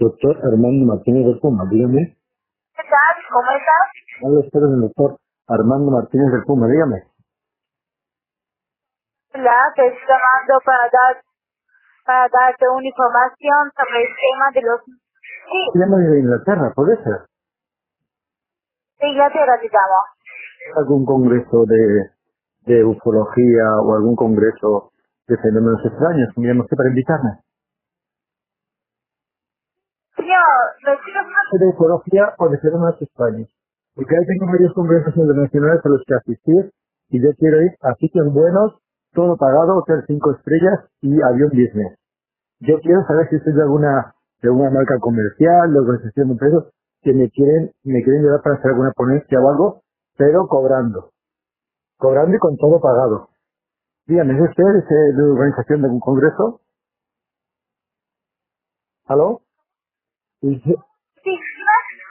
Doctor Armando Martínez del Puma, dígame. ¿Qué tal? ¿Cómo estás? Hablo usted del doctor Armando Martínez del Puma, dígame. Hola, te estoy llamando para dar para darte una información sobre el tema de los... Sí, Llamo de Inglaterra, ¿puede ser? de Inglaterra, digamos. ¿Algún congreso de, de ufología o algún congreso de fenómenos extraños? Miremos que para invitarme. Señor, me quiero ¿De ufología o de fenómenos extraños? Porque ahí tengo varios congresos internacionales a los que asistir y yo quiero ir a sitios buenos, todo pagado, hotel cinco estrellas y avión business. Yo quiero saber si soy de alguna, de alguna marca comercial, de organización de empresas que me quieren, me quieren llevar para hacer alguna ponencia o algo, pero cobrando. Cobrando y con todo pagado. Dígame, ¿es usted es, eh, de organización de un congreso? ¿Aló?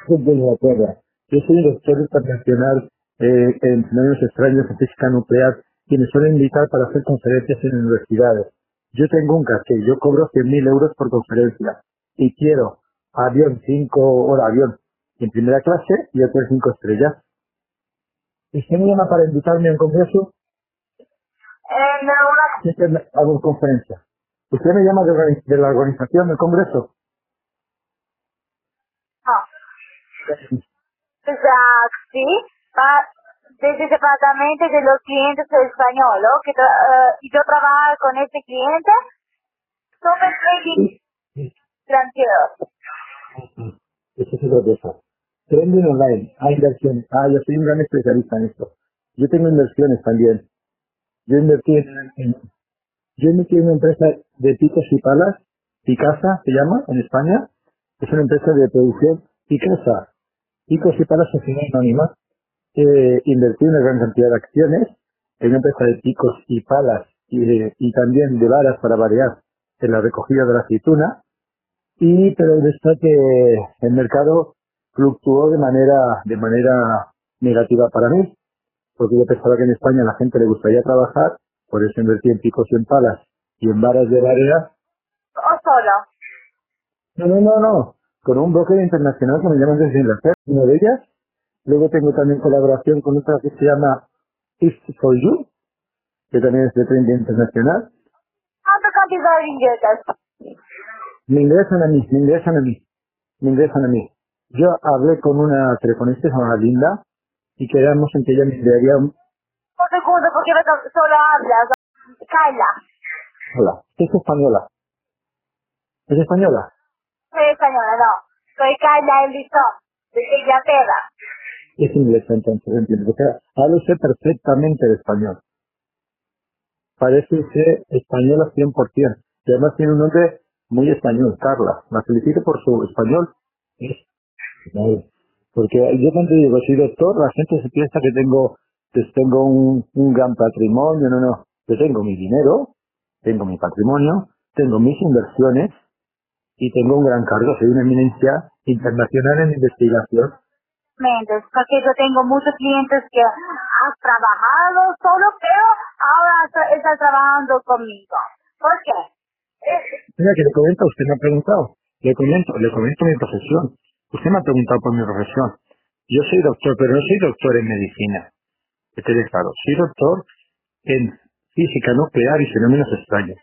Soy de Inglaterra. Yo soy un doctor internacional eh, en fenómenos extraños en física nuclear y me suelen invitar para hacer conferencias en universidades. Yo tengo un caché, yo cobro 100.000 euros por conferencia y quiero avión 5 horas avión en primera clase y hotel 5 estrellas. ¿Y usted me llama para invitarme a un congreso? en una... Siempre me- hago conferencia. ¿Usted me llama de, de la organización del congreso? No. Exacto, sí. Pa- desde el departamento de los clientes españoles, que tra- eh, y yo trabajo con este cliente, sobre trading tranquilo. Eso es otra cosa. Trending online, hay inversiones. Ah, yo soy un gran especialista en esto. Yo tengo inversiones también. Yo invertí en, en- yo invertí en una empresa de picos y palas, Picasa se llama en España. Es una empresa de producción Picasa. Picos y palas sociedad anónima. Eh, invertí una gran cantidad de acciones en una empresa de picos y palas y, de- y también de varas para variar en la recogida de la aceituna y pero está que el mercado fluctuó de manera de manera negativa para mí porque yo pensaba que en España a la gente le gustaría trabajar por eso invertí en picos y en palas y en varas de varera O solo. no no no no con un broker internacional que me llaman desde Inglaterra una de ellas luego tengo también colaboración con otra que se llama If for You que también es de trading internacional me ingresan a mí me ingresan a mí me ingresan a mí yo hablé con una telefonista que se llama Linda y quedamos en que ella me enviaría un... Un segundo, porque solo hablas. Carla. Hola, es española. ¿Es española? Soy española, no. Soy Carla Elison, de Inglaterra. Es inglesa entonces, entiendo. Habla usted perfectamente el español. Parece usted española 100%. Y además tiene un nombre muy español, Carla. La felicito por su español. Porque yo cuando digo soy doctor, la gente se piensa que tengo, que tengo un, un gran patrimonio. No, no. Yo tengo mi dinero, tengo mi patrimonio, tengo mis inversiones y tengo un gran cargo. Soy una eminencia internacional en investigación. Méndez, porque yo tengo muchos clientes que han trabajado solo, pero ahora está- están trabajando conmigo. ¿Por qué? Mira que le comento, usted me ha preguntado. Le comento, le comento mi profesión. Usted me ha preguntado por mi profesión. Yo soy doctor, pero no soy doctor en medicina. Que quede claro. Soy doctor en física nuclear y fenómenos extraños.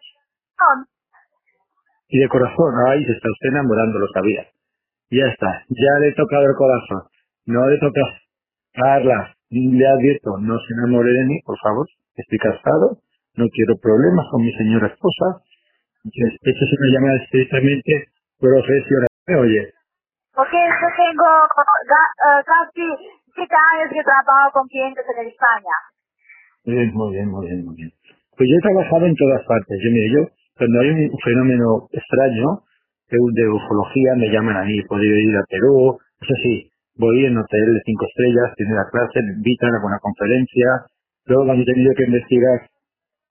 no, Y de corazón, ay, se está usted enamorando, lo sabía. Ya está, ya le he tocado el corazón. No le toca. Carla, le advierto, no se enamore de mí, por favor. Estoy casado, no quiero problemas con mi señora esposa. Esta es una llamada estrictamente profesional. ¿Me oye? porque yo tengo eh, casi siete años que trabajo con clientes en España. Bien, muy bien, muy bien, muy bien. Pues yo he trabajado en todas partes. Yo, mire, yo, cuando hay un fenómeno extraño de, de ufología, me llaman a mí. Podido ir a Perú, eso sí, voy en hotel de cinco estrellas, primera clase, me invitan a alguna conferencia. Luego cuando he tenido que investigar,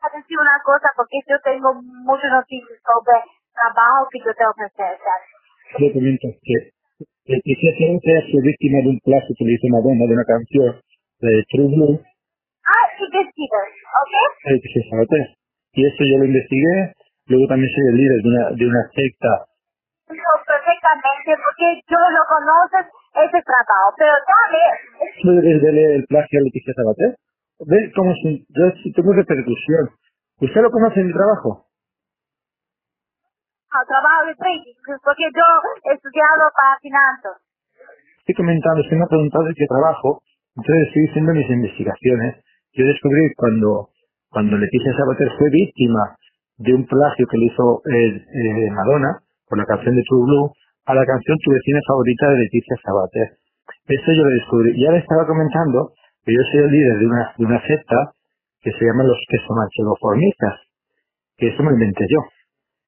A decir una cosa, porque yo tengo muchas noticias sobre trabajo que yo tengo que hacer. le comento que el que se ha sido víctima de un plazo que le hizo Madonna de una canción de True Blue, Ah, investigas, ¿ok? el que se sabotea. Y eso yo lo investigué. Luego también soy el líder de una, de una secta No, perfectamente, porque yo lo conoces ese trabajo, pero dale. ¿Puedes leer el plagio a Leticia Sabater? ¿Ves cómo si, yo sí tengo repercusión? ¿Usted lo conoce en mi trabajo? trabajo de trading, porque yo he estudiado para finanzas. Estoy comentando, usted me ha preguntado de qué trabajo, entonces estoy haciendo mis investigaciones. Yo descubrí cuando, cuando Leticia Sabater fue víctima de un plagio que le hizo eh, eh, Madonna por la canción de True Blue a la canción Tu vecina favorita de Leticia Sabater. Esto yo lo descubrí. Y ahora estaba comentando que yo soy el líder de una, de una secta que se llama los queso que eso me inventé yo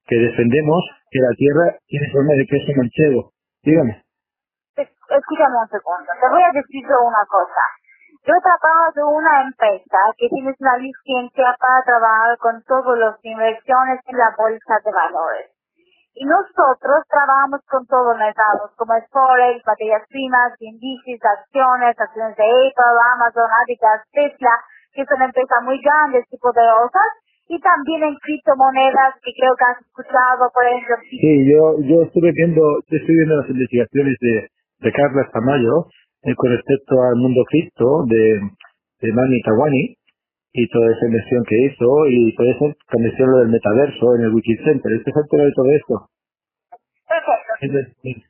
que defendemos que la Tierra tiene forma de queso manchego. Dígame. Escúchame un segundo, te voy a decir una cosa. Yo trabajo de una empresa que tiene una licencia para trabajar con todas las inversiones en la bolsa de valores. Y nosotros trabajamos con todos los mercados, como es Forex, materias primas, índices, acciones, acciones de Apple, Amazon, Adidas, Tesla, que son empresas muy grandes y poderosas, y también en criptomonedas que creo que has escuchado, por ejemplo. Sí, yo, yo estuve viendo, estoy viendo las investigaciones de, de Carla Tamayo eh, con respecto al mundo cripto de, de Mani Tawani y toda esa inversión que hizo y por eso también lo del metaverso en el Wikicenter. ¿Este es el de todo esto? Perfecto.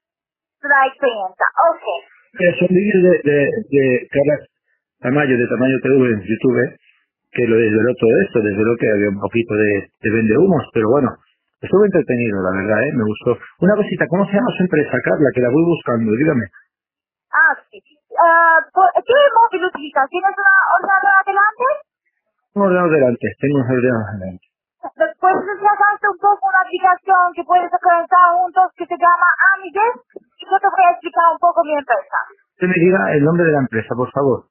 La experiencia, ok. Son vídeos de, de, de Carla Tamayo, de Tamayo TV en YouTube que lo desveló todo esto, desveló que había un poquito de, de vende humos, pero bueno, estuvo entretenido, la verdad, ¿eh? me gustó. Una cosita, ¿cómo se llama su empresa, Carla? Que la voy buscando, dígame. Ah, sí. Uh, ¿Qué móvil utilizas? ¿Tienes un ordenador adelante? Un ordenador delante, tengo un ordenador delante. Puedes descargarte un poco una aplicación que puedes conectar juntos que se llama Amigues y yo te voy a explicar un poco mi empresa. Usted me diga el nombre de la empresa, por favor.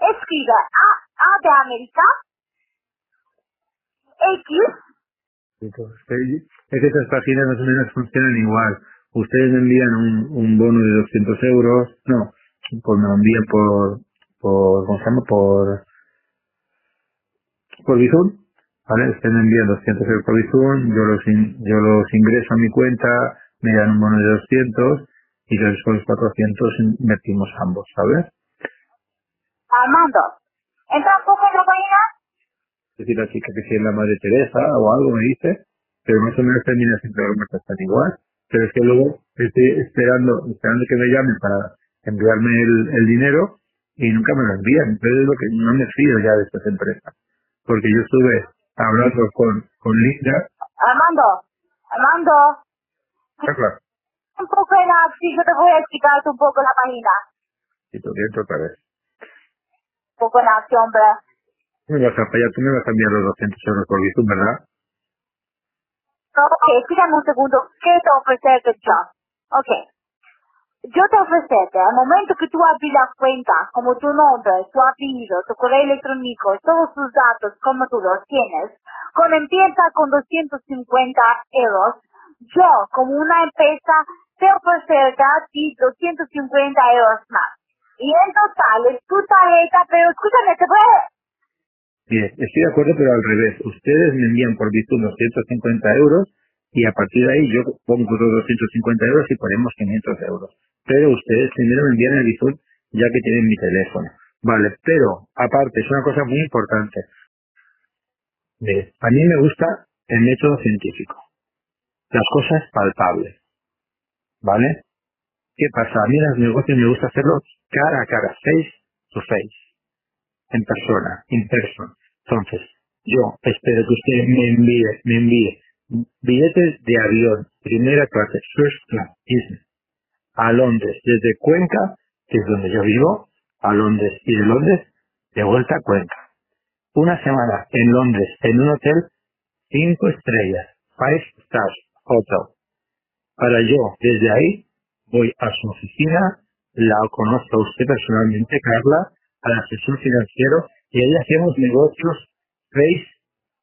Escribe A a de América, X. Es que estas páginas más o menos funcionan igual. Ustedes me envían un, un bono de 200 euros, no, pues me lo envían por, por, ¿cómo se llama? Por, por Bizum, ¿vale? Ustedes me envían 200 euros por Bizum, yo los, yo los ingreso a mi cuenta, me dan un bono de 200 y los 400 invertimos ambos, ¿sabes? Armando, Entra un poco en la página. Es decir, la chica que si es la madre Teresa o algo me dice, pero más o menos termina siempre las están igual. Pero es que luego estoy esperando, esperando que me llamen para enviarme el, el dinero y nunca me lo envían. Entonces es lo que no me fío ya de estas empresas. Porque yo estuve hablando con, con Linda. Armando, Armando. claro. Un poco en sí, yo te voy a explicar un poco la página. Y tú dentro otra vez poco en acción, ¿verdad? Me vas a fallar, tú me vas a enviar los 200 euros por Bizum, ¿verdad? Ok, espérame un segundo. ¿Qué te ofrecerte yo? Ok. Yo te ofrecerte, al momento que tú abres la cuenta, como tu nombre, tu apellido, tu correo electrónico, todos tus datos, como tú los tienes, con empieza con 250 euros, yo, como una empresa, te ofreceré a ti 250 euros más. Y en total es tu tarjeta, pero escúchame, ¿te puede? Bien, estoy de acuerdo, pero al revés. Ustedes me envían por unos 150 euros y a partir de ahí yo pongo los 250 euros y ponemos 500 euros. Pero ustedes primero me envían el Bizum ya que tienen mi teléfono. Vale, pero aparte, es una cosa muy importante. a mí me gusta el método científico. Las cosas palpables. ¿Vale? ¿Qué pasa? A mí en los negocios me gusta hacerlo cara a cara, face to face, en persona, in person. Entonces, yo espero que usted me envíe, me envíe billetes de avión, primera clase, first class, a Londres, desde Cuenca, que es donde yo vivo, a Londres y de Londres, de vuelta a Cuenca. Una semana en Londres, en un hotel, cinco estrellas, five stars hotel. Para yo, desde ahí, voy a su oficina, la conozco a usted personalmente, Carla, al asesor financiero, y ahí hacemos negocios face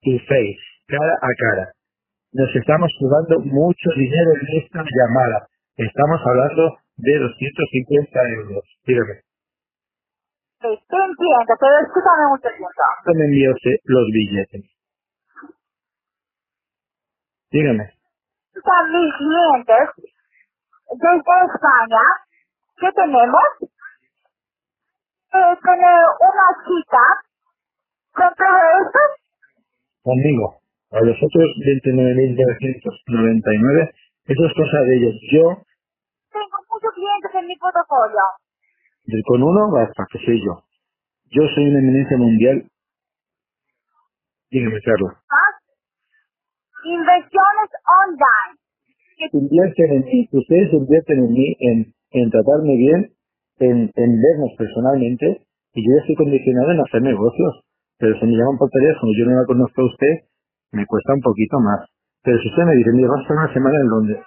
to face, cara a cara. Nos estamos jugando mucho dinero en esta llamada. Estamos hablando de 250 euros. Dígame. Sí, entiendo, pero escúchame un segundo. me envió usted los billetes? Dígame. a mis clientes desde España que tenemos eh, tener una cita con todo esto. Conmigo. A los otros 29.999, eso es cosa de ellos. Yo, Tengo muchos clientes en mi portafolio. con uno, basta, que soy yo. Yo soy una eminencia mundial. Dígame, Carlos. ¿ah? Inversiones online. Invierten en mí, ustedes invierten en mí, en, en tratarme bien, en, vernos personalmente, y yo ya estoy condicionado en hacer negocios. Pero si me llaman por teléfono y yo no la conozco a usted, me cuesta un poquito más. Pero si usted me dice, mira, vas a estar una semana en Londres.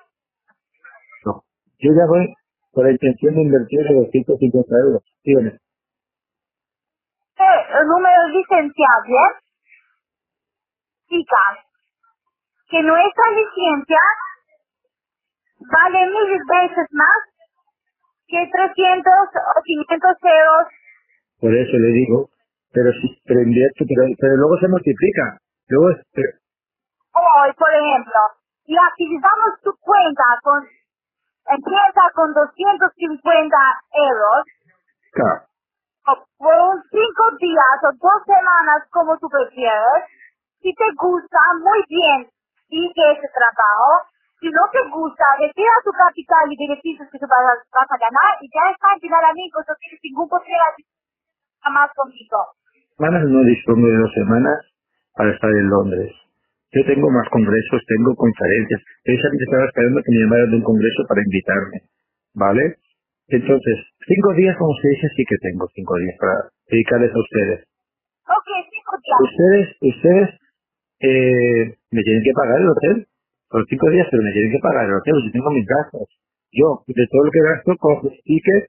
Yo ya voy con la intención de invertir de 250 euros. Dígame. eh, el número licenciable. Chicas, que nuestra licencia vale mil veces más que 300 o 500 euros. Por eso le digo, pero si pero invierto, pero, pero luego se multiplica. Luego, es- pero- Hoy, por ejemplo, y activamos tu cuenta con, empieza con 250 euros claro, por un cinco días o dos semanas como tú prefieres, si te gusta, muy bien, sigue ese trabajo. Si no te gusta, retira tu capital y beneficios que tú vas a, vas a ganar y ya está, final amigos, no tienes ningún problema más conmigo. semanas no dispongo de dos semanas para estar en Londres. Yo tengo más congresos, tengo conferencias. Precisamente estaba esperando que me llamaran de un congreso para invitarme. ¿Vale? Entonces, cinco días, como se dice, sí que tengo cinco días para dedicarles a ustedes. Ok, cinco días. Ustedes, ustedes, eh, me tienen que pagar el hotel. Por cinco días, pero me tienen que pagar el hotel. Yo tengo mis gastos. Yo, de todo lo que gasto, cojo tickets.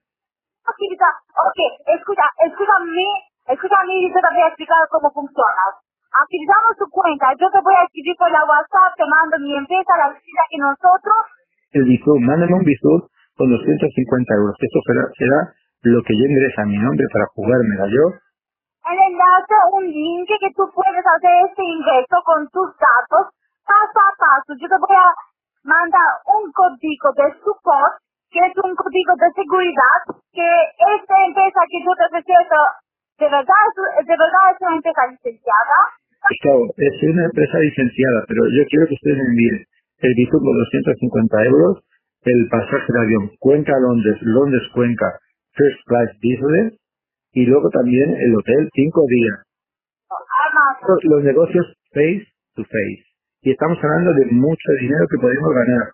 Actività, ok, escucha, escúchame, escúchame y yo te voy a explicar cómo funciona. Activizamos tu cuenta, yo te voy a escribir por la WhatsApp, te mando mi empresa, la visita que nosotros, el Bizum, mándame un Bizum con 250 euros. Esto será, será lo que yo ingresa a mi nombre para jugármela yo. el enlace, un link que tú puedes hacer este ingreso con tus datos, paso a paso. Yo te voy a mandar un código de support, que es un código de seguridad, que esta empresa que yo te presento, de verdad, es- de verdad es una empresa licenciada. Claro, es una empresa licenciada, pero yo quiero que ustedes me envíen el Bizum con 250 euros, el pasaje de avión Cuenca-Londres, Londres-Cuenca, First Class Business, y luego también el hotel cinco días. Los negocios face to face. Y estamos hablando de mucho dinero que podemos ganar.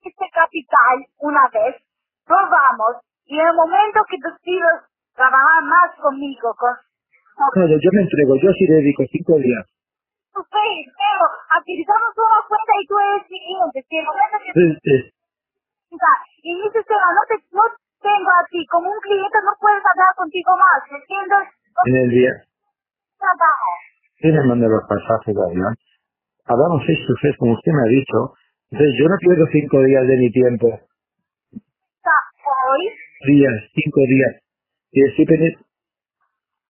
este capital una vez, probamos, y en el momento que decides trabajar más conmigo, con No, yo, me entrego, yo sí dedico cinco días. ustedes, pero activizamos una cuenta y tú eres mi cliente, si el que o sea, y sistema no te no tengo a ti como un cliente, no puedes hablar contigo más, ¿me entiendes? en el día, Trabajo. ¿quién me manda los pasajes de avión? Hablamos face to face, como usted me ha dicho. Entonces, yo no pierdo cinco días de mi tiempo. Días, cinco días. Y estoy pendiente.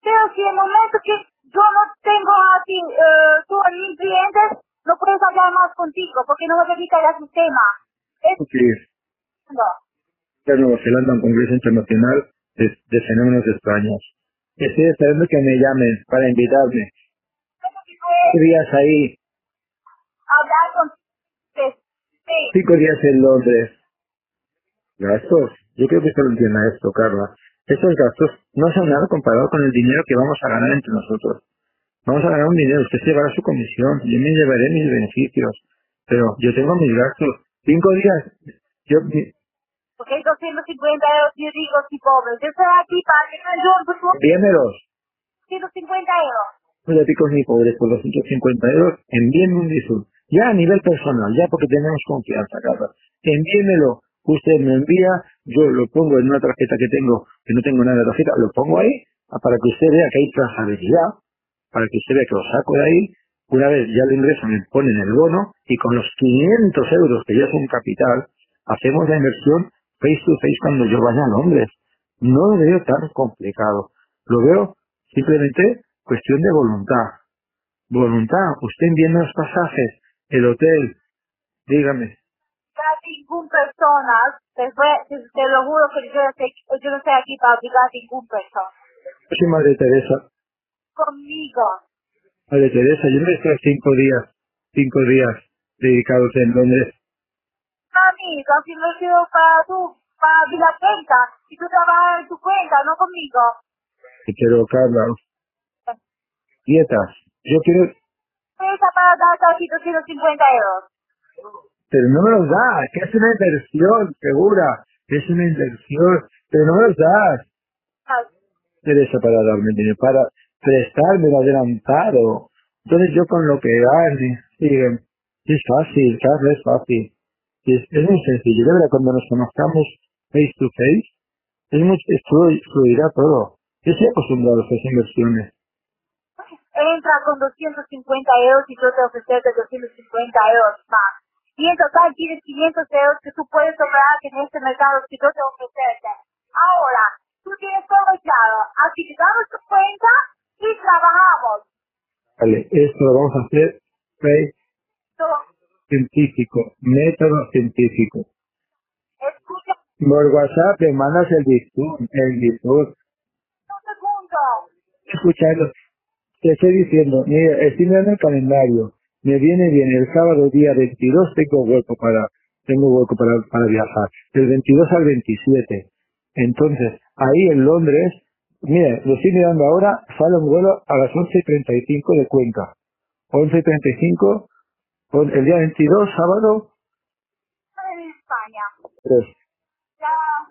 pero si en el momento que yo no tengo a ti, eh, tú a mis clientes, no puedes hablar más contigo, porque no me permite el sistema. Es que no. a Nueva Zelanda a un congreso internacional de, de fenómenos extraños. Estoy esperando que me llamen para invitarme. Cinco días ahí, hablar con sí, cinco días en Londres. Gastos. Yo creo que usted lo entienda esto, Carla. Estos gastos no son nada comparado con el dinero que vamos a ganar entre nosotros. Vamos a ganar un dinero, usted se llevará su comisión, yo me llevaré mis beneficios, pero yo tengo mis gastos. Cinco días, yo, Porque hay 250 euros, yo digo, si pobre. Yo estoy aquí para que me ayuden, pues, envíenmelos. 150 euros. Los ticos ni pobres por 250 euros, envíenme un Bizum. Ya a nivel personal, ya porque tenemos confianza, Carla. Envíenmelo. Usted me envía, yo lo pongo en una tarjeta que tengo, que no tengo nada de tarjeta, lo pongo ahí, ah, para que usted vea que hay trazabilidad, para que usted vea que lo saco de ahí. Una vez ya lo ingreso, me ponen el bono, y con los 500 euros que ya es un capital, hacemos la inversión face to face cuando yo vaya a Londres. No lo veo tan complicado. Lo veo simplemente cuestión de voluntad. Voluntad. Usted enviando los pasajes, el hotel. Dígame. ninguna persona, te, fue- te, te lo juro que yo no, sé, yo no estoy aquí para obligar a ninguna persona. Sí, Madre Teresa. Conmigo. Madre Teresa, yo no estoy cinco días, cinco días dedicados en Londres. Amigo, si he sido para tú, para abrir la cuenta, y tú trabajas en tu cuenta, no conmigo. Pero, Carla, dietas. Yo quiero, Esa para aquí 250 euros. pero no me los das, que es una inversión, segura. Es una inversión, pero no me los das. Ah, Teresa, para darme dinero, para prestarme lo adelantado. Entonces yo con lo que gane, es fácil, Carla, es fácil. Es, es muy sencillo, de verdad, cuando nos conozcamos face to face, es muy, fluirá todo. Yo estoy acostumbrado a esas inversiones. Entra con 250 euros y yo te ofrecerte 250 euros más. Y en total tienes 500 euros que tú puedes obrar en este mercado que yo te ofrecerte. Ahora, tú tienes todo claro. Activamos tu cuenta y trabajamos. Vale, esto lo vamos a hacer face científico, método científico. escucha Por WhatsApp te mandas el disco, el disco. un segundo. escuchando. Te estoy diciendo, mira, estoy mirando el calendario. Me viene bien el sábado día 22 tengo hueco para, tengo hueco para, para viajar. Del 22 al 27. Entonces, ahí en Londres, mira, lo estoy mirando ahora, sale un vuelo a las 11.35 de Cuenca. 11.35, on- el día 22, sábado, En España. Ya.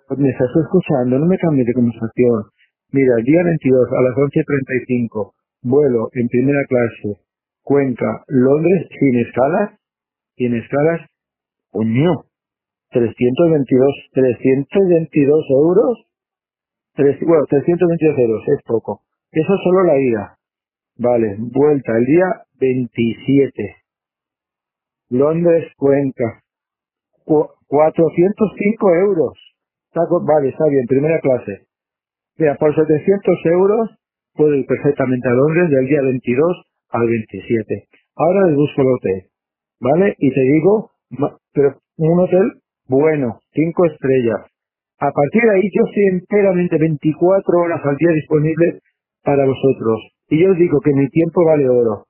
pues me estás escuchando, no me cambies de conversación. Mira, el día 22 a las 11.35, vuelo en primera clase, Cuenca, Londres, sin escalas, sin escalas, coño, 322, 322 euros, tres, bueno, 322 euros, es poco. Eso es solo la ida. Vale, vuelta el día 27. Londres, Cuenca, Cu- 405 euros. Vale, está bien, primera clase. Mira, por 700 euros puedo ir perfectamente a Londres del día 22 al 27. Ahora les busco el hotel, ¿vale? Y te digo, pero un hotel bueno, 5 estrellas. A partir de ahí yo estoy enteramente 24 horas al día disponible para vosotros. Y yo os digo que mi tiempo vale oro,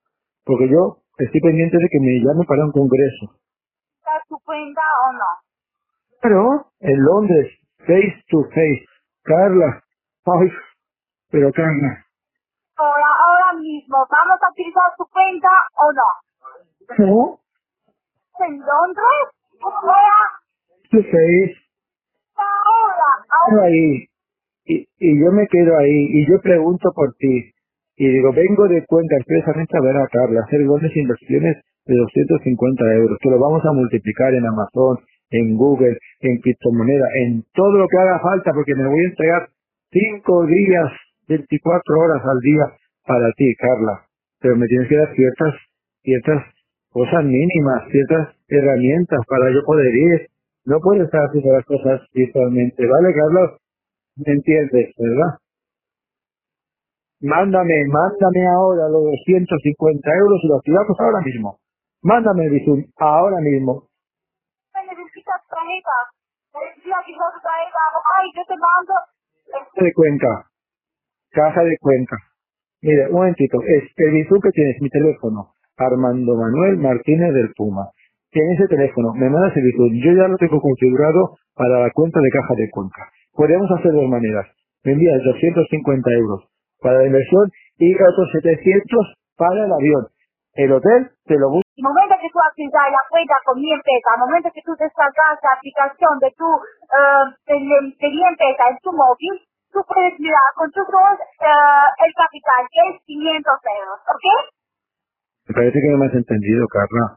porque yo estoy pendiente de que me llamen para un congreso. ¿Está tu cuenta o no? Pero en Londres, face to face. Carla, ay, pero Carla, Ahora, ahora mismo, ¿vamos a utilizar tu cuenta o no? no, ¿En Londres? Ahora, to face, ahora, ahora. ahí. Y, y yo me quedo ahí y yo pregunto por ti. Y digo, vengo de cuenta expresamente a ver a Carla, hacer grandes inversiones de 250 euros, que lo vamos a multiplicar en Amazon, en Google, en criptomoneda, en todo lo que haga falta, porque me voy a entregar cinco días, 24 horas al día para ti, Carla. Pero me tienes que dar ciertas, ciertas cosas mínimas, ciertas herramientas para yo poder ir. No puedo estar haciendo las cosas virtualmente, ¿vale, Carlos? ¿Me entiendes, verdad? Mándame, mándame ahora los 250 euros y los activamos ahora mismo. Mándame el Bizum ahora mismo. Me necesitas tarjeta. Necesitas que yo tu tarjeta. Ay, yo te mando. De Cuenca. Caja de Cuenca. Mira, un momentito. Es el Bizum que tienes, mi teléfono. Armando Manuel Martínez del Puma. Tienes ese teléfono, me mandas el Bizum. Yo ya lo tengo configurado para la cuenta de Caja de Cuenca. Podemos hacer dos maneras. Me envías 250 euros para la inversión y otros 700 para el avión. El hotel te lo busco. El momento que tú activas la cuenta con mi empresa, al momento que tú descargas la aplicación de tu, eh, de, de mi empresa en tu móvil, con tus ojos eh, el capital, que es 500 euros, ¿ok? Me parece que no me has entendido, Carla.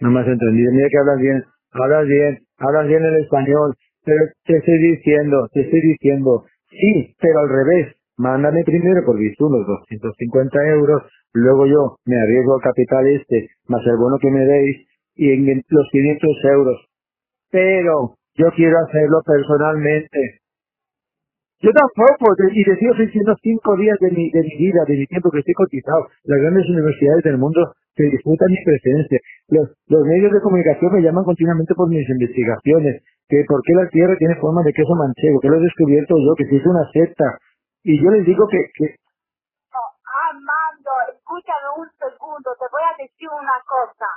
No me has entendido. Mira que hablas bien, hablas bien, hablas bien el español. Pero te estoy diciendo, te estoy diciendo, sí, pero al revés. Mándame primero por Bizum los 250 euros, luego yo me arriesgo al capital este, más el bono que me deis, y en los 500 euros. Pero yo quiero hacerlo personalmente. Yo tampoco, te- y te sigo ofreciendo cinco días de mi, de mi vida, de mi tiempo que estoy cotizado. Las grandes universidades del mundo que disfrutan mi presencia. Los, los medios de comunicación me llaman continuamente por mis investigaciones, que por qué la Tierra tiene forma de queso manchego, que lo he descubierto yo, que si es una secta. Y yo les digo que, que Armando, escúchame un segundo, te voy a decir una cosa.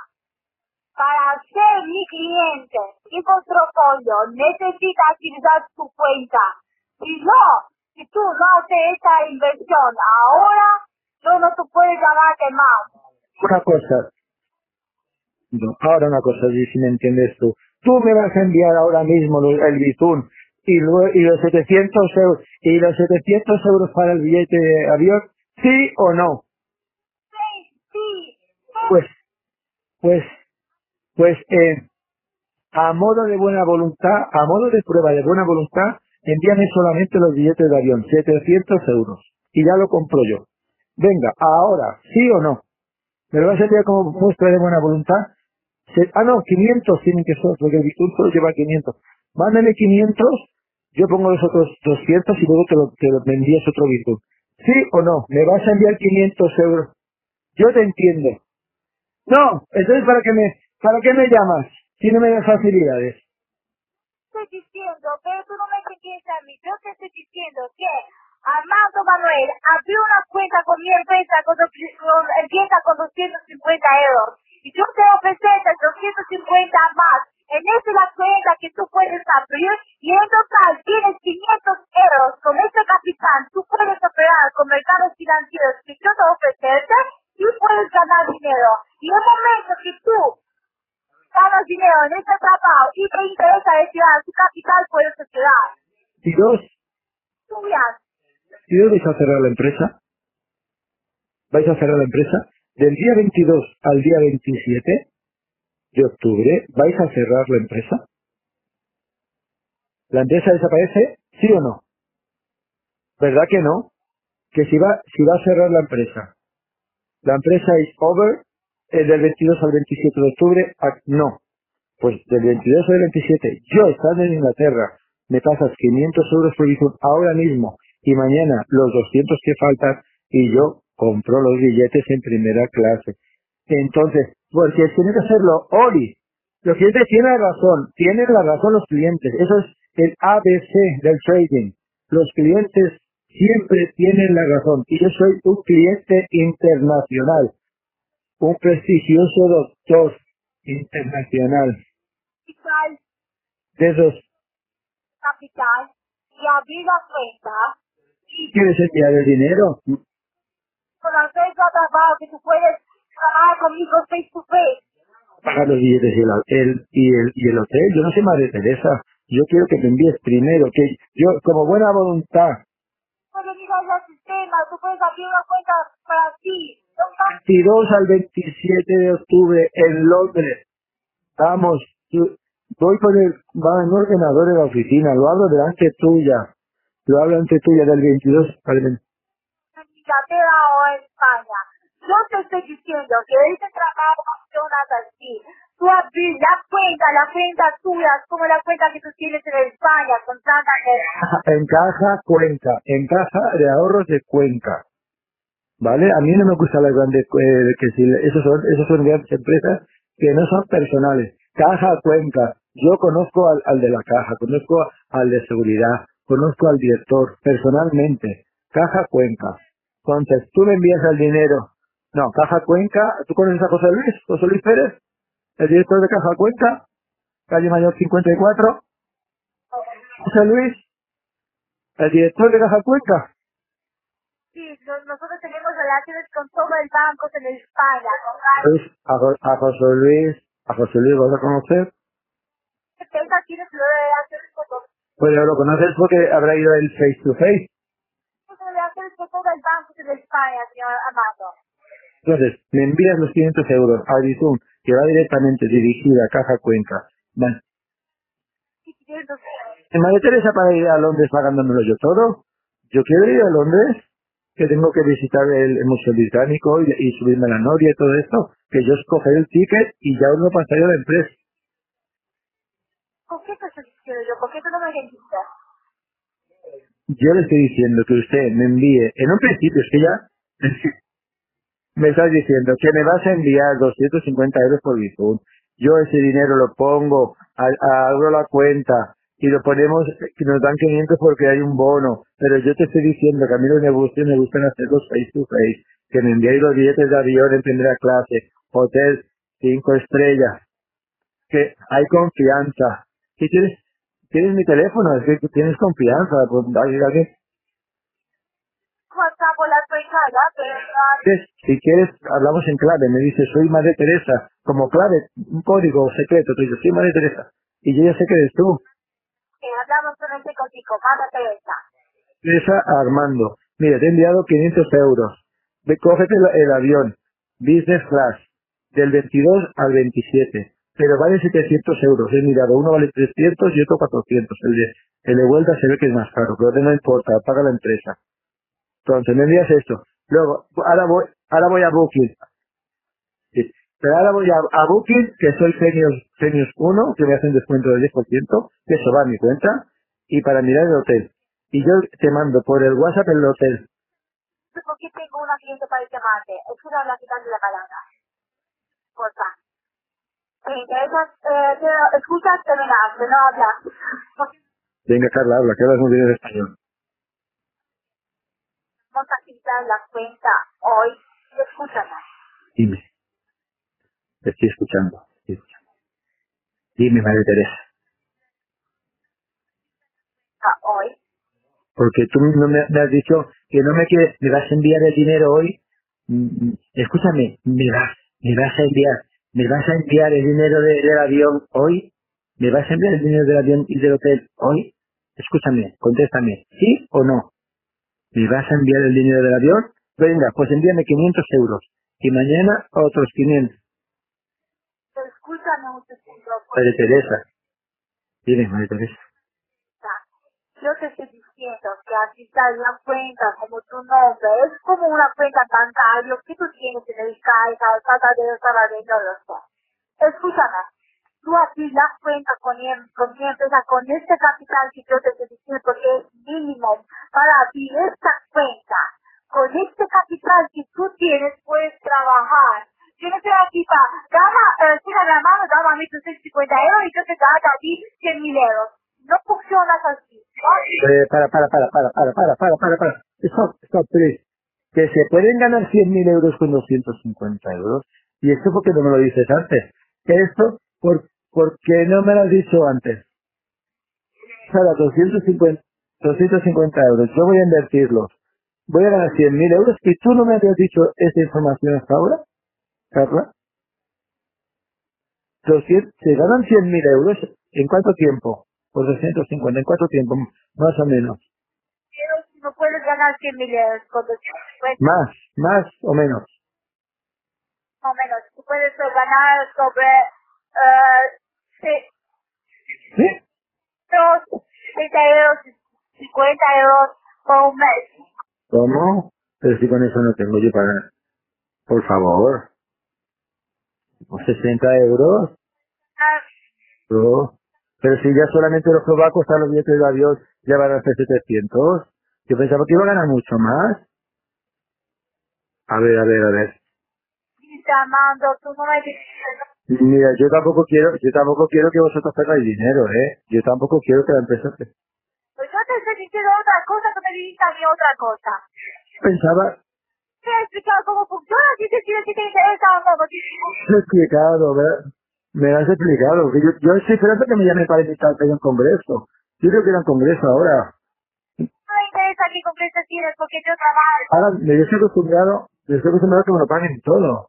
Para ser mi cliente y portafolio necesitas activar tu cuenta. Si no, si tú no haces esta inversión ahora, yo no te puedo llamarte más. una cosa, no, ahora una cosa, y si me entiendes tú, tú me vas a enviar ahora mismo el bitún y, luego, y los 700 euros, y los 700 euros para el billete de avión, sí o no. Sí, sí, sí. Pues, pues, pues, eh, a modo de buena voluntad, a modo de prueba de buena voluntad, envíame solamente los billetes de avión, 700 euros, y ya lo compro yo. Venga, ahora, sí o no. ¿Me lo vas a enviar como muestra de buena voluntad? Se- ah, no, 500 tienen que ser, porque el solo lleva 500. Mándame 500, yo pongo los otros 200 y luego te lo, te lo me envías otro Bitur. ¿Sí o no? ¿Me vas a enviar 500 euros? Yo te entiendo. No, entonces ¿para qué me, para qué me llamas? Si no me das facilidades. estoy diciendo, pero tú no me entiendes a mí. Yo te estoy diciendo que Armando Manuel abrió una cuenta con mi empresa con, con- empieza con 250 euros. Y yo te ofrecerte 250 más. En esa es la cuenta que tú puedes abrir y en total tienes 500 euros. Con ese capital tú puedes operar con mercados financieros que yo te ofrecerte y puedes ganar dinero. Y el momento que tú ganas dinero en ese trabajo y te interesa retirar tu capital, puedes retirar. Si dos, Tú verás. si dos vais a cerrar la empresa, vais a cerrar la empresa, del día 22 al día 27 de octubre, vais a cerrar la empresa. ¿La empresa desaparece? ¿Sí o no? ¿Verdad que no? Que si va, si va a cerrar la empresa, la empresa is over, eh, del 22 al 27 de octubre, no. Pues del 22 al 27, yo estando en Inglaterra, me pasas 500 euros por Bizum ahora mismo y mañana los 200 que faltan y yo compro los billetes en primera clase. Entonces, porque tiene que hacerlo hoy. Los clientes tienen razón, tienen la razón los clientes. Eso es el ABC del trading. Los clientes siempre tienen la razón. Y yo soy un cliente internacional, un prestigioso doctor internacional. De esos, capital, y abrir la cuenta y ¿quieres enviar el dinero? con acceso a trabajo que tú puedes trabajar conmigo face to face. Pagar los billetes y el, el- y, el, y el hotel. Yo no soy Madre Teresa. Yo quiero que me envíes primero, que yo, como buena voluntad, Puedes ir al sistema, tú puedes abrir una cuenta para ti. No pasa 22 al 27 de octubre en Londres. Vamos, voy con el, va en un ordenador en la oficina, lo hablo delante tuya, lo hablo ante tuya del 22 al 20. en Inglaterra o en España. Yo te estoy diciendo que ese trabajo funciona así. Tú abrir la cuenta, la cuenta tuya, como la cuenta que tú tienes en España con Santander. En caja Cuenca, en caja de ahorros de Cuenca. ¿Vale? A mí no me gustan las grandes, eh, que si, esos son, esos son grandes empresas que no son personales. Caja Cuenca. Yo conozco al, al de la caja, conozco al de seguridad, conozco al director personalmente. Caja Cuenca. Entonces, tú le envías el dinero. No, Caja Cuenca, ¿tú conoces a José Luis? José Luis Pérez, el director de Caja Cuenca, calle Mayor 54. José Luis, el director de Caja Cuenca. Sí, no- nosotros tenemos relaciones con todo el banco en España. Pues a, a José Luis, a José Luis vas a conocer. Esa tienes relaciones con todo. Pues lo conoces porque habrá ido el face to face. Tenemos relaciones con todo el banco en España, señor Amado. Entonces, me envías los 500 euros a Bizum, que va directamente dirigida a Caja Cuenca. Vale. ¿En María Teresa para ir a Londres pagándomelo yo todo? Yo quiero ir a Londres, que tengo que visitar el, el Museo Británico y, y subirme a la Noria y todo esto, que yo escogeré el ticket y ya os lo pasaré a la empresa. ¿Con qué diciendo yo? ¿Por qué tú no? Yo le estoy diciendo que usted me envíe, en un principio, es que ya, me estás diciendo que me vas a enviar 250 euros por Bizum. Yo ese dinero lo pongo, a- a- abro la cuenta y lo ponemos, que nos dan 500 porque hay un bono. Pero yo te estoy diciendo que a mí los negocios me gustan hacerlos face to face. Que me enviáis los billetes de avión en primera clase, hotel cinco estrellas. Que hay confianza. ¿Qué tienes? Tienes mi teléfono, es que tienes confianza. Pues, alguien quieres- si quieres, hablamos en clave. Me dice, soy Madre Teresa. Como clave, un código secreto. Tú dices, soy Madre Teresa. Y yo ya sé que eres tú. que hablamos solamente contigo, Manda Teresa. Teresa Armando. Mira, te he enviado 500 euros. Ve, cógete el, el avión. Business class. Del 22 al 27. Pero vale 700 euros. He mirado, uno vale 300 y otro 400. El de, el vuelta se ve que es más caro, pero no importa, paga la empresa. Entonces, me envías esto. Luego, ahora voy, ahora voy a Booking. Sí. Pero ahora voy a, Booking, que soy Genius, Genius 1, que me hacen descuento del 10%, que eso va a mi cuenta, y para mirar el hotel. Y yo te mando por el WhatsApp el hotel. Porque tengo una cliente para llamarte. Es una la quitar de la palabra. Cosa. ¿Te interesa? Eh, te- escuchas, terminaste, no hablas. Venga, Carla, habla, que hablas muy bien el español. Vamos a quitar la cuenta hoy. Escúchame. Dime. Te estoy escuchando. te estoy escuchando. Dime, María Teresa. Ah, Hoy. Porque tú no me, me has dicho que no me quieres, me vas a enviar el dinero hoy. Mm, mm, Escúchame, me vas, me vas a enviar, me vas a enviar el dinero de- del avión hoy. ¿Me vas a enviar el dinero del avión y del hotel hoy? Escúchame, contéstame, ¿sí o no? ¿Me vas a enviar el dinero del avión? Venga, pues envíame 500 euros. Y mañana otros 500. Escúchame un segundo. María Teresa. Dime, María Teresa. Yo te estoy diciendo que así está la cuenta como tu nombre. Es como una cuenta bancaria que tú tienes en el CAICA, el Patadero, Sabadell, no lo sé. Escúchame. Tú abres la cuenta con, mi- con mi empresa, con este capital que yo te estoy porque es mínimo para abrir esta cuenta. Con este capital que tú tienes, puedes trabajar. Yo no estoy aquí para, dama, eh, tira la mano, dame a mí 350 euros y yo te doy a ti 100 mil euros. No funciona así. Eh, para, para, para, para, para, para, para, para, para. Stop, stop. Que se pueden ganar 100.000 euros con 250 euros. Y esto porque no me lo dices antes. Que esto, por, porque no me lo has dicho antes. O sea, 250, 250 euros. Yo voy a invertirlos. Voy a ganar 100.000 euros. Y tú no me habías dicho esta información hasta ahora, Carla. 200, se ganan 100.000 euros. ¿En cuánto tiempo? Por 250. ¿En cuánto tiempo? Más o menos. Pero si no puedes ganar 100 mil euros con 250, Más, más o menos. más o menos, tú puedes eh, ganar sobre eh, sí, ¿Sí? dos, 30 euros, 50 euros por un mes. ¿Cómo? Pero si con eso no tengo yo para... Por favor. ¿O 60 euros? Ah, No. Pero si ya solamente los va a los billetes de avión ya van a ser 700. Yo pensaba que iba a ganar mucho más. A ver, a ver, a ver. llamando, tú no me Mira, yo tampoco quiero, yo tampoco quiero que vosotros perdáis dinero, ¿eh? Yo tampoco quiero que la empresa... se- pues yo te estoy diciendo otra cosa, tú me dices a mí otra cosa. Pensaba, Te he explicado cómo funciona, si te si te interesa o no, me has explicado, ¿verdad? Me lo has explicado. que Yo, yo estoy esperando que me llame para invitar a un congreso. Yo creo que era un congreso ahora. no me interesa qué congreso tienes, porque yo trabajo. Ahora, me yo estoy acostumbrado, me estoy acostumbrado a que me lo paguen todo.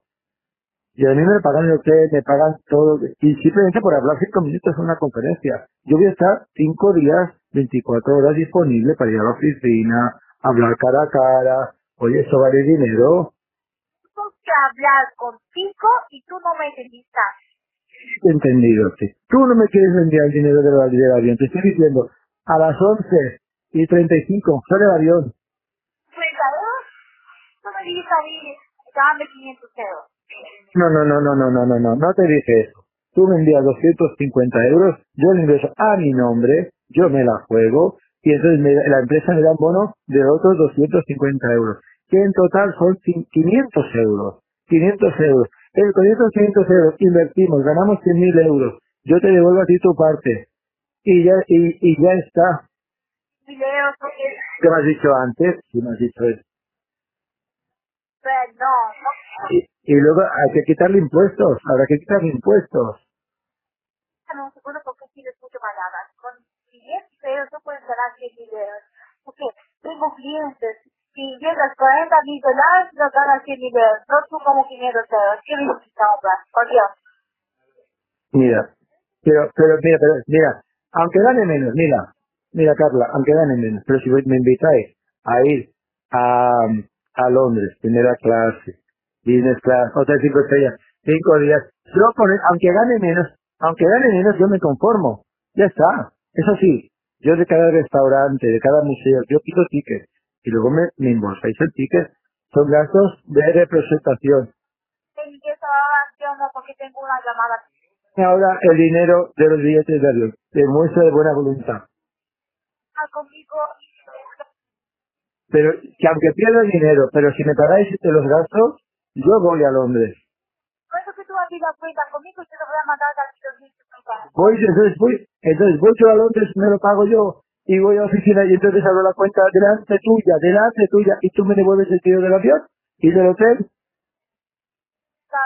Y a mí me pagan el hotel, me pagan todo. Y simplemente por hablar cinco minutos en una conferencia. Yo voy a estar cinco días, 24 horas disponible para ir a la oficina, hablar cara a cara. Oye, eso vale dinero. Tengo que hablar contigo y tú no me entendiste. Entendido, sí. Tú no me quieres enviar el dinero del, del avión. Te estoy diciendo, a las 11 y 35 sale el avión. 30 euros, tú me dices a mí, dame 500 euros. No, no, no, no, no, no, no, no, no te dije eso. Tú me envías 250 euros, yo le ingreso a mi nombre, yo me la juego, y entonces me- la empresa me da un bono de otros 250 euros. que en total son cin- 500 euros. 500 euros. El, con esos 500 euros invertimos, ganamos 100.000 euros. Yo te devuelvo a ti tu parte. Y ya, y, y ya está. mil ¿Qué me has dicho antes? Sí, me has dicho eso. Y, y luego hay que quitarle impuestos. Habrá que quitarle impuestos. no seguro porque tienes mucho. Con 500 euros no puedes ganar 100 mil euros. Porque tengo clientes. Si llegas 40 mil dólares, no ganas 100 mil euros. No como 500 euros. ¿Qué necesitas comprar? Por Dios. Mira, pero, pero mira, pero, mira, aunque gane menos, mira, mira Carla, aunque gane menos, pero si me invitáis a ir a, a Londres, primera clase, business class, hotel cinco estrellas, cinco días, yo con aunque gane menos, aunque gane menos, yo me conformo, ya está. Eso sí, yo de cada restaurante, de cada museo, yo pido tickets y luego me, me embolsáis el ticket, son gastos de representación. Que no porque tengo una llamada. ahora el dinero de los billetes de avión. Demuestra de buena voluntad. Ah, conmigo. Pero que aunque pierda el dinero, pero si me pagáis de los gastos, yo voy a Londres. Por eso que tú la cuenta conmigo y te lo voy a mandar a los Voy, entonces voy, entonces voy yo a Londres, me lo pago yo, y voy a la oficina y entonces abro la cuenta delante tuya, delante tuya, y tú me devuelves el dinero del avión y del hotel.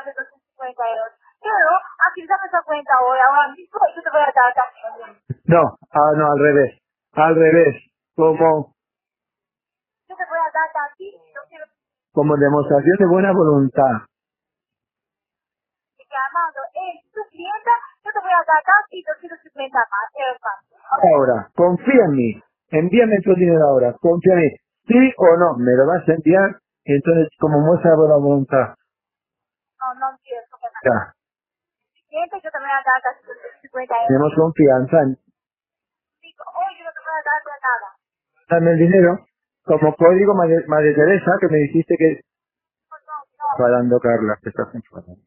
de 250 euros. Pero, aquí dame esa cuenta ahora, ahora mismo, y yo te voy a dar también. No, ah, no, al revés, al revés, como, Yo te voy a dar a ti, yo quiero como demostración de buena voluntad. que llamando, eh, tu clienta, yo te voy a dar a ti 250 más, euros más. Ahora, confía en mí, envíame tu dinero ahora, confía en mí, sí o no, me lo vas a enviar, entonces como muestra de buena voluntad, No, no me ya, yo te voy a dar a ti 250 euros. tenemos confianza en hoy yo no te voy a dar nada. darme el dinero, como código Madre, Madre Teresa, que me dijiste que... No, no, no. Carla, te estás enfadando.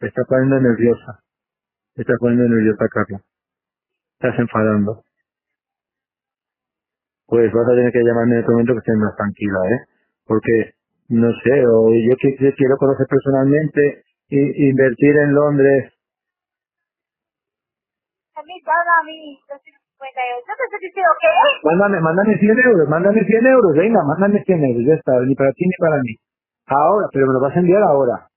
Te está poniendo nerviosa. Te está poniendo nerviosa, Carla. Estás enfadando. Pues vas a tener que llamarme en otro momento que estés más tranquila, ¿eh? Porque, no sé, o yo que, que quiero conocer personalmente, i- invertir en Londres, A mí, dame a mí 250 euros. Yo te estoy diciendo que, Mándame, mándame 100 euros, mándame 100 euros, venga, mándame 100 euros, ya está, ni para ti ni para mí. Ahora, pero me lo vas a enviar ahora.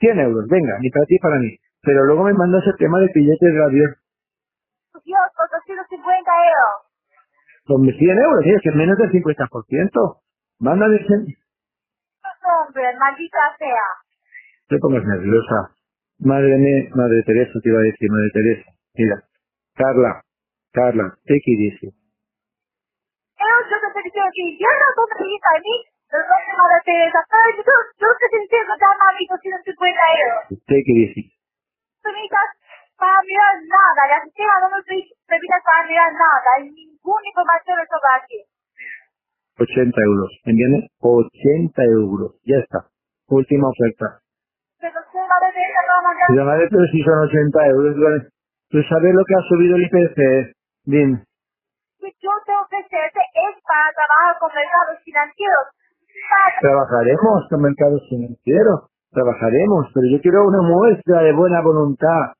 100 euros, venga, ni para ti ni para mí. Pero luego me mandas el tema de billetes de avión. Dios, con 250 euros. Con 100 euros, ¿sí? es que es menos del 50%. Mándame 100. No, hombre, maldita sea. Te pongas nerviosa. Madre mía, Madre Teresa, te iba a decir, Madre Teresa. Mira, Carla, Carla, it easy. Pero yo te estoy diciendo que yo no a mí, pero no te van a hacer esa. Pero yo, yo te estoy diciendo que dame a mí 250 euros. Necesitas para mirar nada, la sistema no me permite para mirar nada, hay ninguna información sobre aquí. 80 euros. Envíame 80 euros. Ya está. Última oferta. Pero usted va a no va a mandar. Pero si son 80 euros, ¿vale? ¿tú sabes lo que ha subido el IPC? Dime. que yo te ofrecerte es para trabajar con mercados financieros. Para Trabajaremos con mercados financieros, trabajaremos, pero yo quiero una muestra de buena voluntad.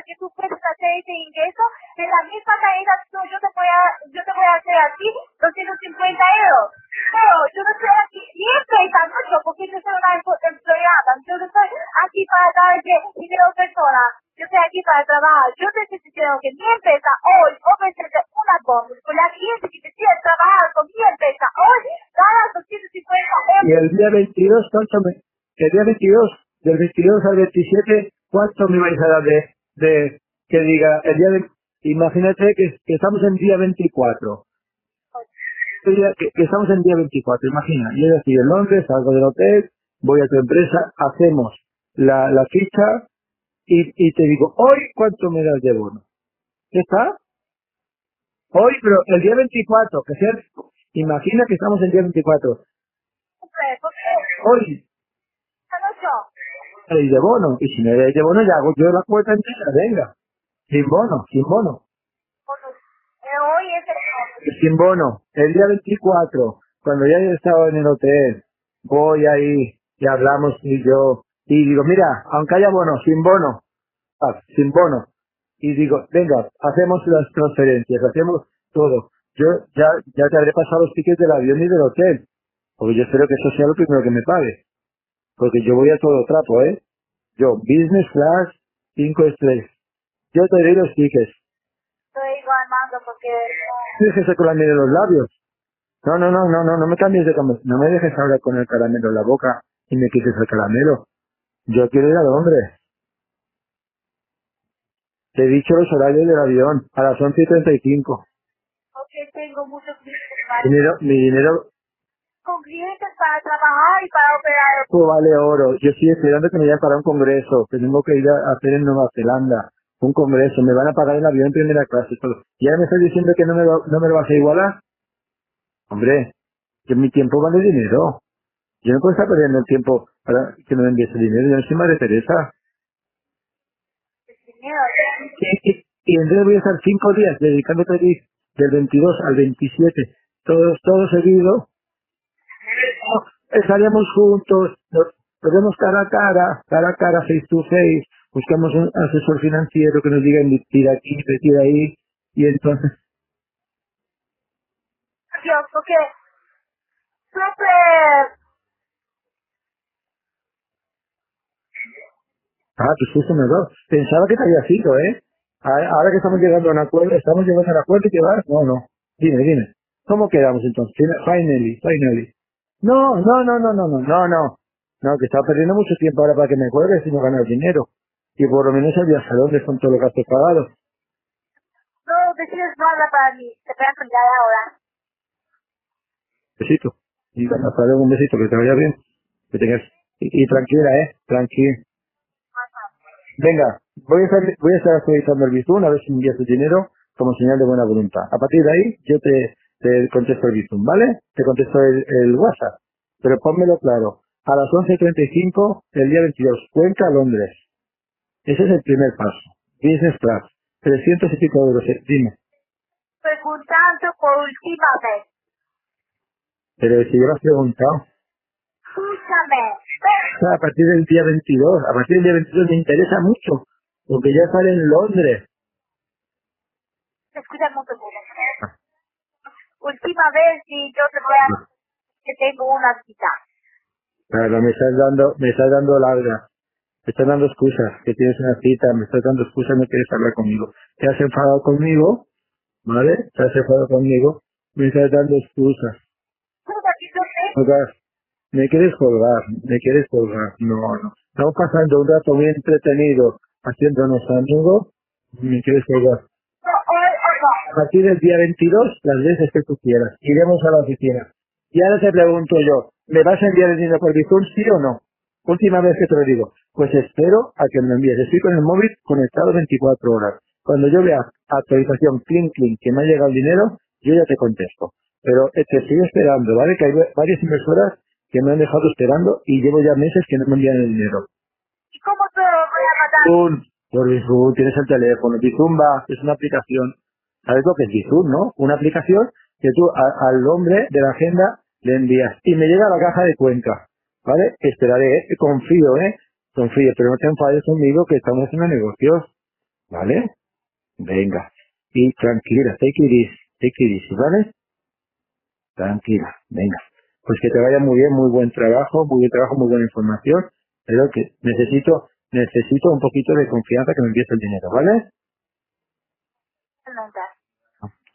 Que tú puedes hacer ese ingreso de la misma transacción yo te voy a yo te voy a hacer a ti 250 euros. Pero yo no estoy aquí ni empresa mucho porque yo soy una empleada. Yo no estoy aquí para darle dinero a personas. Yo estoy aquí para trabajar. Yo diciendo que mi empresa hoy ofrece una bonus con la cliente que decide trabajar con mi empresa hoy gana 250 euros. Y el día 22, ¿cuánto me, el día 22, del 22 al 27, ¿cuánto me vais a dar de, de que diga, el día de, imagínate que, que estamos en día 24. El día- Que, que estamos en día 24, imagina, yo estoy en Londres, salgo del hotel, voy a tu empresa, hacemos la, la ficha y, y te digo, hoy cuánto me das de bono. ¿Ya está? Hoy, pero el día 24, que sea, imagina que estamos en día 24. Porque Hoy, no el de bono, y si me dais de bono ya hago yo la cuota entera, venga. Sin bono, sin bono. Eh, hoy es el Sin bono, el día 24, cuando ya he estado en el hotel, voy ahí y hablamos y yo, y digo, mira, aunque haya bono, sin bono, ah, sin bono, y digo, venga, hacemos las transferencias, hacemos todo. Yo ya, ya te habré pasado los tickets del avión y del hotel, porque yo espero que eso sea lo primero que me pague. Porque yo voy a todo trapo, ¿eh? Yo, business class, 5 estrellas. Yo te doy los tickets. Estoy Armando porque Déjese con la miel en los labios. No, no, no, no, no, no me cambies de conversación. No me dejes hablar con el caramelo en la boca y me quites el caramelo. Yo quiero ir al hombre. Te he dicho los horarios del avión, a las 11 y 35. porque tengo muchos clientes para, Dinero, mi dinero con clientes para trabajar y para operar. todo vale oro. Yo estoy esperando que me llamen para un congreso que tengo que ir a hacer en Nueva Zelanda. Un congreso, me van a pagar el avión en primera clase. y Todo. ¿Y ahora me estás diciendo que no me, lo- no me lo vas a igualar? Hombre, que mi tiempo vale dinero. Yo no puedo estar perdiendo el tiempo para que me envíes el dinero. Yo no soy Madre Teresa. Dinero. Y, y, y entonces voy a estar cinco días dedicándote a ti, del 22 al 27, todos, todo seguido. Estaríamos juntos, nos vemos cara a cara, cara a cara, face to face, buscamos un asesor financiero que nos diga invertir aquí, invertir ahí, y entonces, Dios, porque siempre ah, pues justo. Pensaba que te había sido, ¿eh? Ahora que estamos llegando a un acuerdo, estamos llegando a un acuerdo y que vas, no, no. Dime, dime. ¿Cómo quedamos entonces? Finally, finally. No, no, no, no, no, no, no, no. No, que estaba perdiendo mucho tiempo ahora para que me cuelgues y no ganar dinero. Y por lo menos el viaje a Londres con todos los gastos pagados. no decides no hablar para mí. Te voy a ahora. Besito. Y hasta luego un besito, que te vaya bien. Que tengas... Y, y tranquila, ¿eh? Tranquila. Venga, voy a estar, voy a estar actualizando el Bizum a ver si me envías tu dinero como señal de buena voluntad. A partir de ahí, yo te, te contesto el Bizum, ¿vale? Te contesto el, el WhatsApp. Pero pónmelo claro. A las 11.35, el día 22, Cuenca, Londres. Ese es el primer paso. Business class. 300 y pico euros. eh, Dime. Preguntando por última vez. Pero si yo lo has preguntado. Escúchame. O sea, a partir del día 22, a partir del día 22 me interesa mucho, porque ya sale en Londres. Escúchame un. Última vez y yo te voy a que tengo una cita. Claro, me estás dando, me estás dando larga, me estás dando excusas, que tienes una cita, me estás dando excusas, no quieres hablar conmigo. Te has enfadado conmigo, ¿vale? Te has enfadado conmigo, me estás dando excusas. Sé. Colgar. Me quieres colgar, me quieres colgar. No, no. Estamos pasando un rato muy entretenido haciéndonos amigos, me quieres colgar. A partir del día 22, las veces que tú quieras. Iremos a la oficina. Y ahora te pregunto yo, ¿me vas a enviar el dinero por Bizum, sí o no? Última vez que te lo digo. Pues espero a que me lo envíes. Estoy con el móvil conectado 24 horas. Cuando yo vea actualización clean clean que me ha llegado el dinero, yo ya te contesto. Pero te sigo esperando, ¿vale? Que hay va- varias inversoras que me han dejado esperando y llevo ya meses que no me envían el dinero. ¿Y cómo te lo voy a matar? Por Bizum, tienes el teléfono. Bizum va, es una aplicación. ¿Sabes lo que es Bizum, no? Una aplicación que tú al hombre de la agenda le envías y me llega a la caja de cuenta. ¿Vale? Esperaré, ¿eh? confío, ¿eh? Confío, pero no te enfades conmigo que estamos haciendo negocios. ¿Vale? Venga. Y tranquila, take it easy, take ¿vale? Tranquila, venga. Pues que te vaya muy bien, muy buen trabajo, muy buen trabajo, muy buena información. Pero que necesito, necesito un poquito de confianza que me envíes el dinero, ¿vale?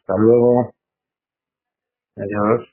Hasta luego. Adiós.